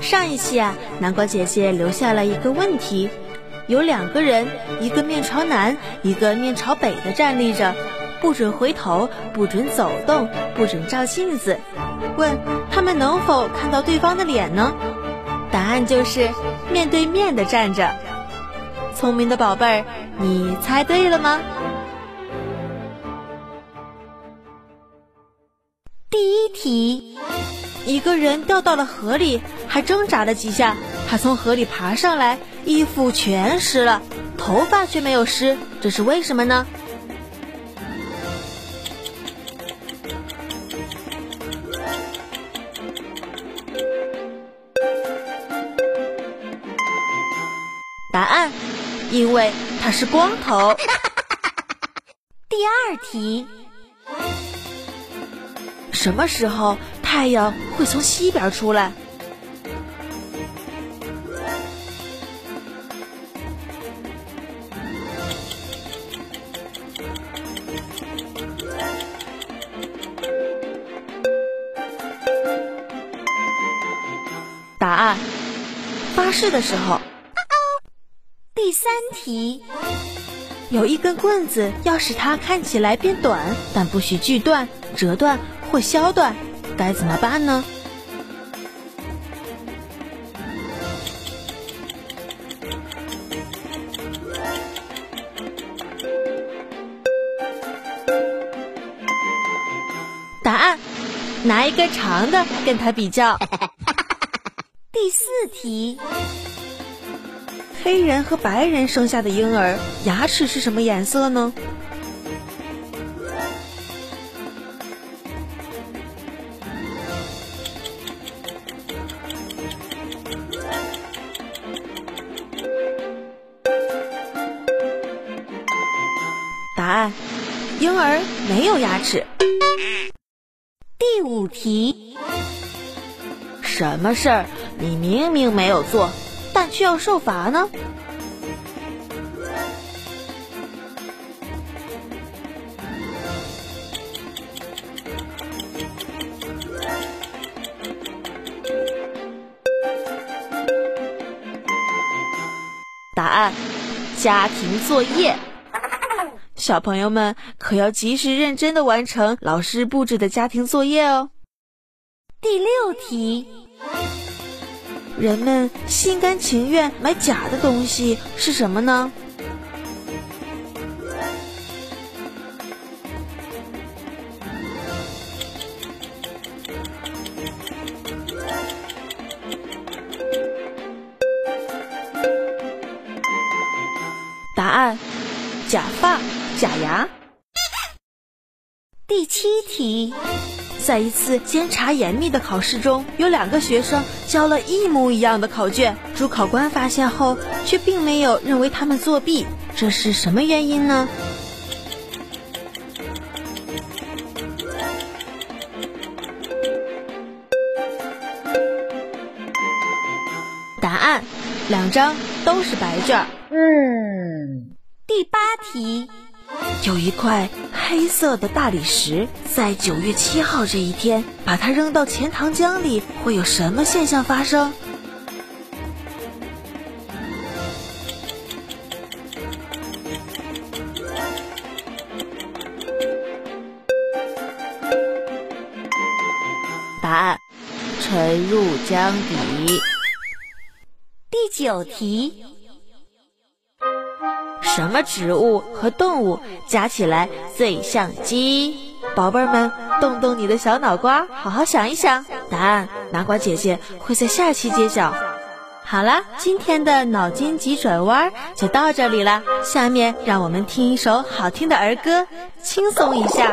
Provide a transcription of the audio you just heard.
上一期啊，南瓜姐姐留下了一个问题：有两个人，一个面朝南，一个面朝北的站立着，不准回头，不准走动，不准照镜子。问他们能否看到对方的脸呢？答案就是面对面的站着。聪明的宝贝儿，你猜对了吗？第一题，一个人掉到了河里，还挣扎了几下，他从河里爬上来，衣服全湿了，头发却没有湿，这是为什么呢？答案，因为他是光头。第二题。什么时候太阳会从西边出来？发誓的时候。第三题。有一根棍子，要使它看起来变短，但不许锯断、折断。或削断，该怎么办呢？答案：拿一根长的跟它比较。第四题：黑人和白人生下的婴儿牙齿是什么颜色呢？答案：婴儿没有牙齿。第五题：什么事儿你明明没有做，但却要受罚呢？答案：家庭作业。小朋友们可要及时认真的完成老师布置的家庭作业哦。第六题，人们心甘情愿买假的东西是什么呢？答案：假发。假牙。第七题，在一次监察严密的考试中，有两个学生交了一模一样的考卷，主考官发现后，却并没有认为他们作弊，这是什么原因呢？答案：两张都是白卷。嗯。第八题。有一块黑色的大理石，在九月七号这一天，把它扔到钱塘江里，会有什么现象发生？答案：沉入江底。第九题。什么植物和动物加起来最像鸡？宝贝儿们，动动你的小脑瓜，好好想一想，答案南瓜姐姐会在下期揭晓。好了，今天的脑筋急转弯就到这里了，下面让我们听一首好听的儿歌，轻松一下。